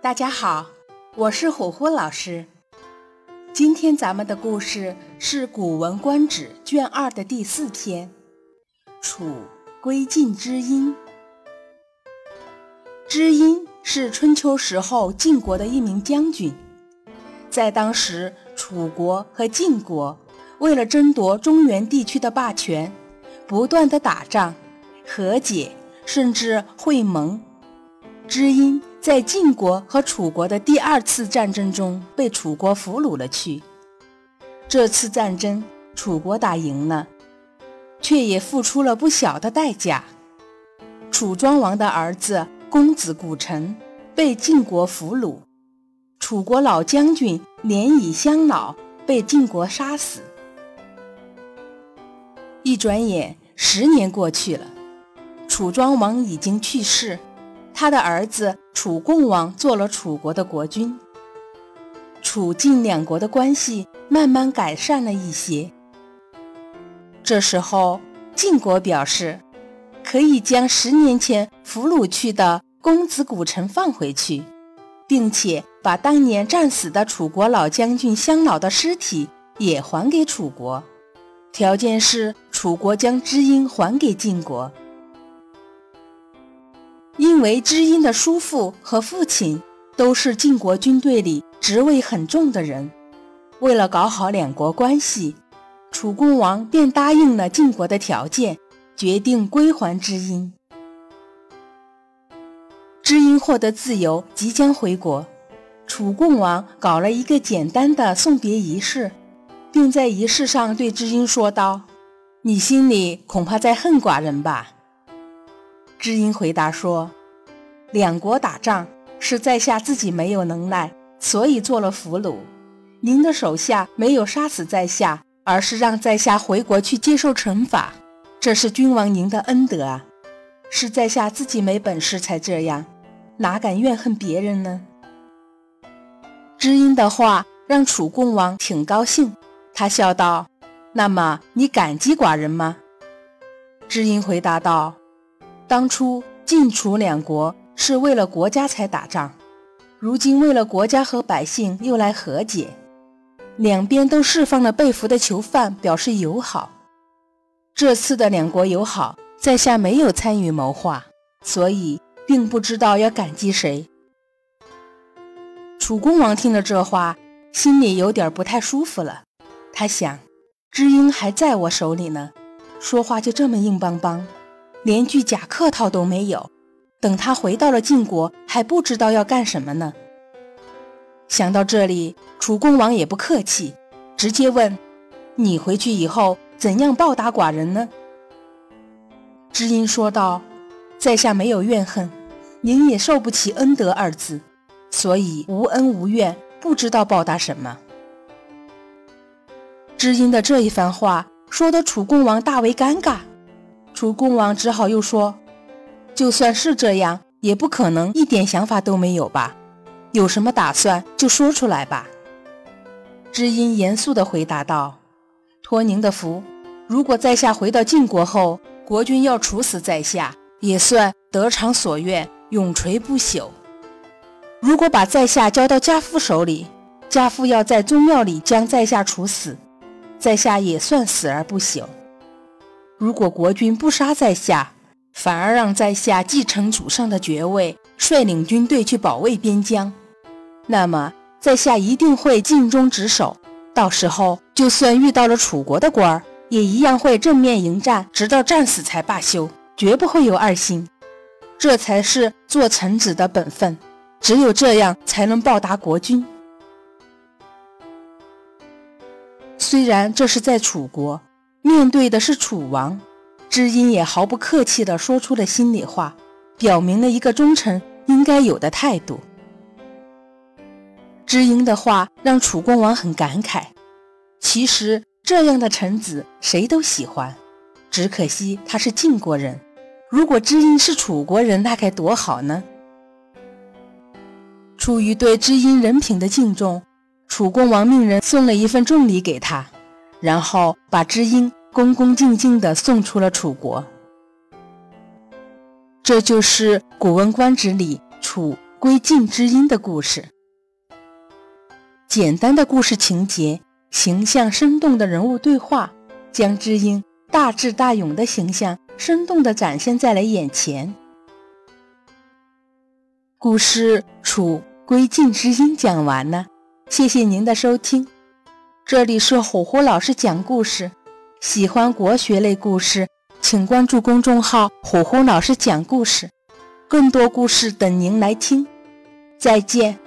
大家好，我是虎虎老师。今天咱们的故事是《古文观止》卷二的第四篇《楚归晋之音》。知音是春秋时候晋国的一名将军，在当时，楚国和晋国为了争夺中原地区的霸权，不断的打仗、和解，甚至会盟。知音。在晋国和楚国的第二次战争中，被楚国俘虏了去。这次战争，楚国打赢了，却也付出了不小的代价。楚庄王的儿子公子谷臣被晋国俘虏，楚国老将军连以相老被晋国杀死。一转眼，十年过去了，楚庄王已经去世。他的儿子楚共王做了楚国的国君，楚晋两国的关系慢慢改善了一些。这时候，晋国表示可以将十年前俘虏去的公子谷臣放回去，并且把当年战死的楚国老将军乡老的尸体也还给楚国，条件是楚国将知音还给晋国。因为知音的叔父和父亲都是晋国军队里职位很重的人，为了搞好两国关系，楚共王便答应了晋国的条件，决定归还知音。知音获得自由，即将回国，楚共王搞了一个简单的送别仪式，并在仪式上对知音说道：“你心里恐怕在恨寡人吧？”知音回答说：“两国打仗是在下自己没有能耐，所以做了俘虏。您的手下没有杀死在下，而是让在下回国去接受惩罚，这是君王您的恩德啊！是在下自己没本事才这样，哪敢怨恨别人呢？”知音的话让楚共王挺高兴，他笑道：“那么你感激寡人吗？”知音回答道。当初晋楚两国是为了国家才打仗，如今为了国家和百姓又来和解，两边都释放了被俘的囚犯，表示友好。这次的两国友好，在下没有参与谋划，所以并不知道要感激谁。楚公王听了这话，心里有点不太舒服了。他想，知音还在我手里呢，说话就这么硬邦邦。连句假客套都没有，等他回到了晋国，还不知道要干什么呢。想到这里，楚共王也不客气，直接问：“你回去以后怎样报答寡人呢？”知音说道：“在下没有怨恨，您也受不起恩德二字，所以无恩无怨，不知道报答什么。”知音的这一番话说得楚共王大为尴尬。楚共王只好又说：“就算是这样，也不可能一点想法都没有吧？有什么打算就说出来吧。”知音严肃地回答道：“托您的福，如果在下回到晋国后，国君要处死在下，也算得偿所愿，永垂不朽；如果把在下交到家父手里，家父要在宗庙里将在下处死，在下也算死而不朽。”如果国君不杀在下，反而让在下继承祖上的爵位，率领军队去保卫边疆，那么在下一定会尽忠职守。到时候，就算遇到了楚国的官儿，也一样会正面迎战，直到战死才罢休，绝不会有二心。这才是做臣子的本分，只有这样才能报答国君。虽然这是在楚国。面对的是楚王，知音也毫不客气地说出了心里话，表明了一个忠臣应该有的态度。知音的话让楚共王很感慨。其实这样的臣子谁都喜欢，只可惜他是晋国人。如果知音是楚国人，那该多好呢？出于对知音人品的敬重，楚共王命人送了一份重礼给他。然后把知音恭恭敬敬地送出了楚国。这就是《古文观止》里楚归晋知音的故事。简单的故事情节，形象生动的人物对话，将知音大智大勇的形象生动地展现在了眼前。故事《楚归晋知音》讲完了，谢谢您的收听。这里是虎虎老师讲故事，喜欢国学类故事，请关注公众号“虎虎老师讲故事”。更多故事等您来听，再见。